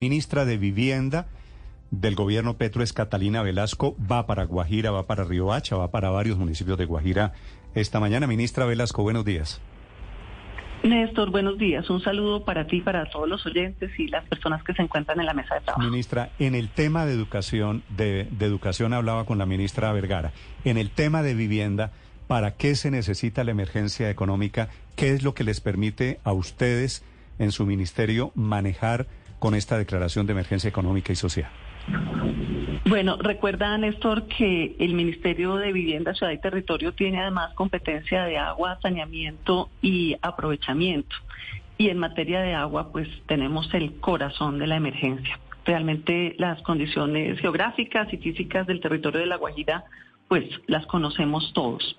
ministra de Vivienda del gobierno Petro es Catalina Velasco, va para Guajira, va para Río Hacha, va para varios municipios de Guajira esta mañana. Ministra Velasco, buenos días. Néstor, buenos días. Un saludo para ti, para todos los oyentes y las personas que se encuentran en la mesa de trabajo. Ministra, en el tema de educación, de, de educación hablaba con la ministra Vergara. En el tema de vivienda, ¿para qué se necesita la emergencia económica? ¿Qué es lo que les permite a ustedes en su ministerio manejar con esta declaración de emergencia económica y social? Bueno, recuerda, Néstor, que el Ministerio de Vivienda, Ciudad y Territorio tiene además competencia de agua, saneamiento y aprovechamiento. Y en materia de agua, pues tenemos el corazón de la emergencia. Realmente las condiciones geográficas y físicas del territorio de La Guajira, pues las conocemos todos.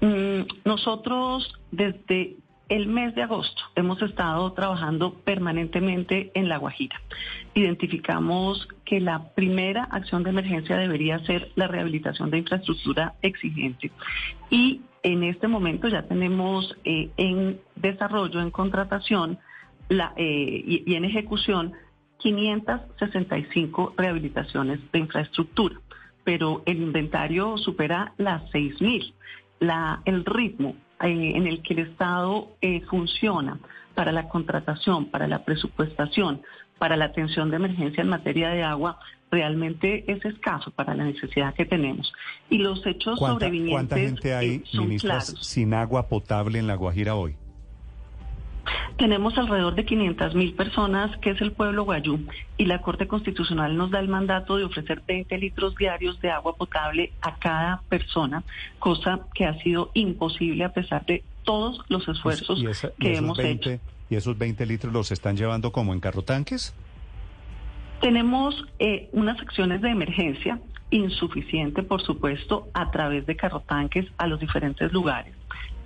Mm, nosotros desde el mes de agosto hemos estado trabajando permanentemente en La Guajira. Identificamos que la primera acción de emergencia debería ser la rehabilitación de infraestructura exigente. Y en este momento ya tenemos eh, en desarrollo, en contratación eh, y, en ejecución 565 rehabilitaciones de infraestructura, pero el inventario supera las 6.000. La, el ritmo eh, en el que el Estado eh, funciona para la contratación, para la presupuestación, para la atención de emergencia en materia de agua, realmente es escaso para la necesidad que tenemos. Y los hechos sobrevinientes ¿Cuánta gente hay, eh, sin agua potable en La Guajira hoy? Tenemos alrededor de 500 mil personas, que es el pueblo guayú, y la Corte Constitucional nos da el mandato de ofrecer 20 litros diarios de agua potable a cada persona, cosa que ha sido imposible a pesar de todos los esfuerzos que hemos hecho. ¿Y esos 20 litros los están llevando como en carro tanques? Tenemos eh, unas acciones de emergencia insuficiente, por supuesto, a través de carrotanques a los diferentes lugares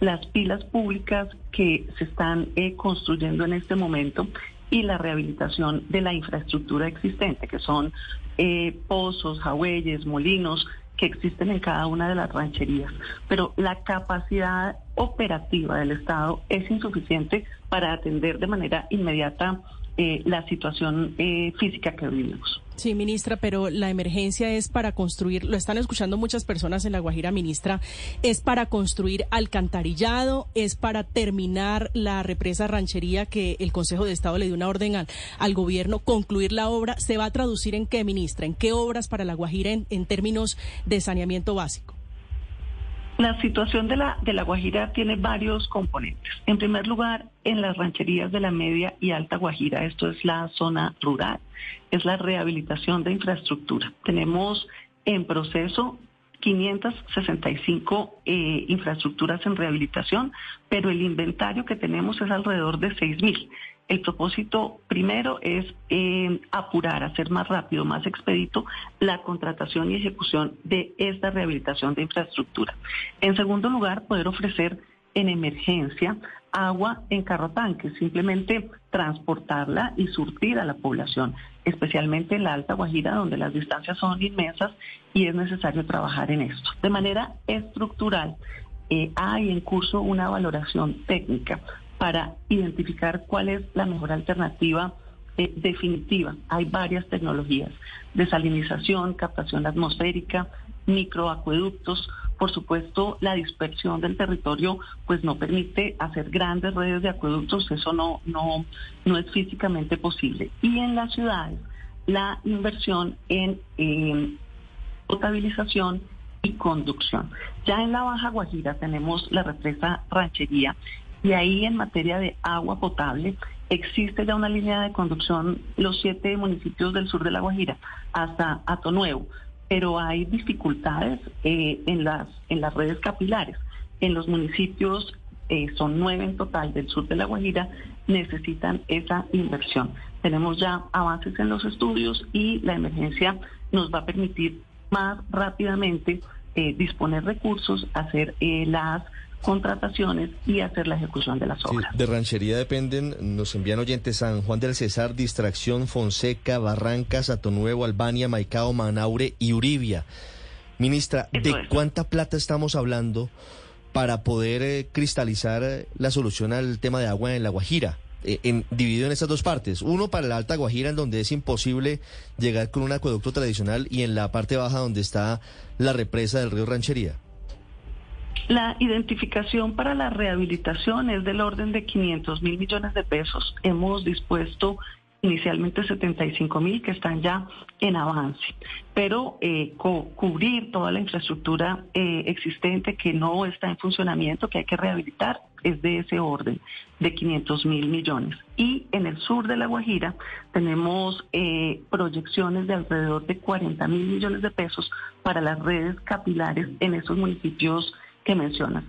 las pilas públicas que se están eh, construyendo en este momento y la rehabilitación de la infraestructura existente, que son eh, pozos, jagüeyes, molinos, que existen en cada una de las rancherías. Pero la capacidad operativa del Estado es insuficiente para atender de manera inmediata eh, la situación eh, física que vivimos. Sí, ministra, pero la emergencia es para construir, lo están escuchando muchas personas en La Guajira, ministra, es para construir alcantarillado, es para terminar la represa ranchería que el Consejo de Estado le dio una orden al, al gobierno, concluir la obra. ¿Se va a traducir en qué, ministra? ¿En qué obras para La Guajira en términos de saneamiento básico? La situación de la, de la Guajira tiene varios componentes. En primer lugar, en las rancherías de la media y alta Guajira, esto es la zona rural, es la rehabilitación de infraestructura. Tenemos en proceso 565 eh, infraestructuras en rehabilitación, pero el inventario que tenemos es alrededor de 6.000. El propósito primero es eh, apurar, hacer más rápido, más expedito la contratación y ejecución de esta rehabilitación de infraestructura. En segundo lugar, poder ofrecer en emergencia agua en carro tanque, simplemente transportarla y surtir a la población, especialmente en la Alta Guajira, donde las distancias son inmensas y es necesario trabajar en esto. De manera estructural, eh, hay en curso una valoración técnica para identificar cuál es la mejor alternativa eh, definitiva. Hay varias tecnologías, desalinización, captación atmosférica, microacueductos. Por supuesto, la dispersión del territorio pues no permite hacer grandes redes de acueductos, eso no, no, no es físicamente posible. Y en las ciudades, la inversión en eh, potabilización y conducción. Ya en la Baja Guajira tenemos la represa Ranchería y ahí en materia de agua potable existe ya una línea de conducción los siete municipios del sur de La Guajira hasta Atonuevo, pero hay dificultades eh, en, las, en las redes capilares. En los municipios, eh, son nueve en total del sur de La Guajira, necesitan esa inversión. Tenemos ya avances en los estudios y la emergencia nos va a permitir más rápidamente eh, disponer recursos, hacer las contrataciones y hacer la ejecución de las obras. de ranchería dependen, nos envían oyentes San Juan del Cesar, Distracción, Fonseca, Barrancas, Atonuevo, Albania, Maicao, Manaure y Uribia. Ministra, ¿de cuánta plata estamos hablando para poder eh, cristalizar eh, la solución al tema de agua en La Guajira? eh, en, dividido en estas dos partes. Uno para la Alta Guajira, en donde es imposible llegar con un acueducto tradicional, y en la parte baja, donde está la represa del río Ranchería. La identificación para la rehabilitación es del orden de 500 mil millones de pesos. Hemos dispuesto inicialmente 75 mil que están ya en avance, pero eh, cubrir toda la infraestructura eh, existente que no está en funcionamiento, que hay que rehabilitar, es de ese orden, de 500 mil millones. Y en el sur de La Guajira tenemos eh, proyecciones de alrededor de 40 mil millones de pesos para las redes capilares en esos municipios que mencionas.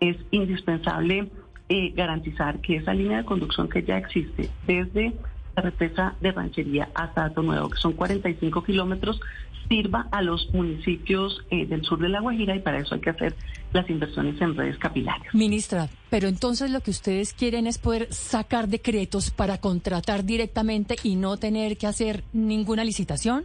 Es indispensable eh, garantizar que esa línea de conducción que ya existe desde la represa de Ranchería hasta Ato Nuevo, que son 45 kilómetros, sirva a los municipios eh, del sur de La Guajira y para eso hay que hacer las inversiones en redes capilares. Ministra, pero entonces lo que ustedes quieren es poder sacar decretos para contratar directamente y no tener que hacer ninguna licitación.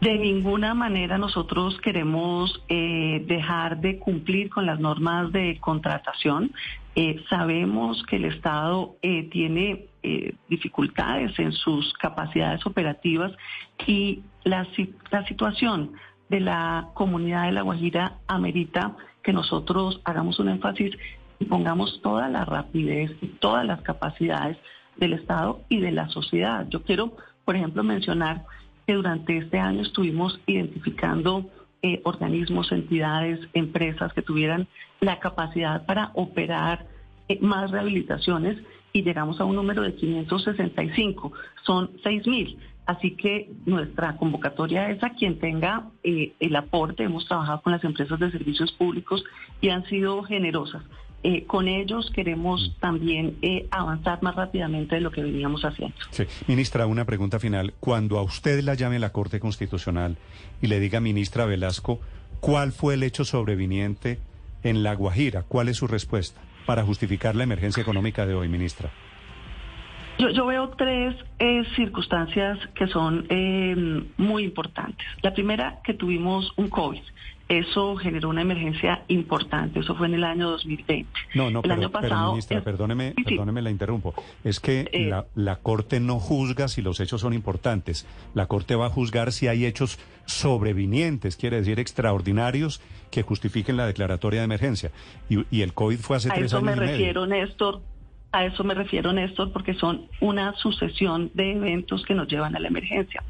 De ninguna manera nosotros queremos eh, dejar de cumplir con las normas de contratación. Eh, sabemos que el Estado eh, tiene dificultades en sus capacidades operativas y la, la situación de la comunidad de La Guajira amerita que nosotros hagamos un énfasis y pongamos toda la rapidez y todas las capacidades del Estado y de la sociedad. Yo quiero, por ejemplo, mencionar que durante este año estuvimos identificando eh, organismos, entidades, empresas que tuvieran la capacidad para operar eh, más rehabilitaciones y llegamos a un número de 565. Son 6.000. Así que nuestra convocatoria es a quien tenga eh, el aporte. Hemos trabajado con las empresas de servicios públicos y han sido generosas. Eh, con ellos queremos también eh, avanzar más rápidamente de lo que veníamos haciendo. Sí. Ministra, una pregunta final. Cuando a usted la llame la Corte Constitucional y le diga, ministra Velasco, ¿cuál fue el hecho sobreviniente en La Guajira? ¿Cuál es su respuesta para justificar la emergencia económica de hoy, ministra? Yo, yo veo tres eh, circunstancias que son muy importantes. La primera, que tuvimos un COVID. Eso generó una emergencia importante. Eso fue en el año 2020. No, no, el año pasado, ministra, perdóneme, perdóneme, la interrumpo. Es que eh, la, la Corte no juzga si los hechos son importantes. La Corte va a juzgar si hay hechos sobrevinientes, quiere decir extraordinarios, que justifiquen la declaratoria de emergencia. Y, y el COVID fue hace tres años medio. A eso me refiero, Néstor. A eso me refiero, Néstor, porque son una sucesión de eventos que nos llevan a la emergencia.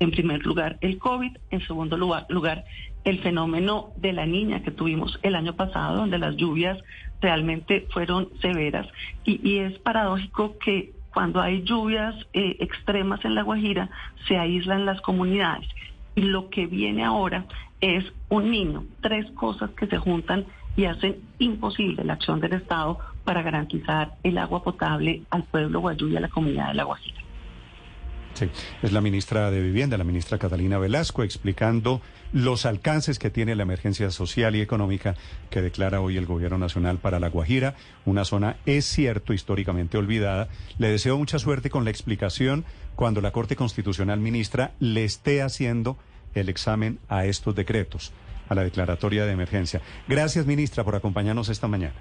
En primer lugar, el COVID. En segundo lugar, el fenómeno de la niña que tuvimos el año pasado, donde las lluvias realmente fueron severas. Y, es paradójico que cuando hay lluvias eh, extremas en La Guajira, se aíslan las comunidades. Y lo que viene ahora es un niño, tres cosas que se juntan y hacen imposible la acción del Estado para garantizar el agua potable al pueblo guayú y a la comunidad de La Guajira. Sí, es la ministra de Vivienda, la ministra Catalina Velasco, explicando los alcances que tiene la emergencia social y económica que declara hoy el Gobierno Nacional para La Guajira, una zona, es cierto, históricamente olvidada. Le deseo mucha suerte con la explicación cuando la Corte Constitucional ministra le esté haciendo el examen a estos decretos, a la declaratoria de emergencia. Gracias, ministra, por acompañarnos esta mañana.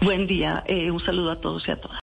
Buen día, eh, un saludo a todos y a todas.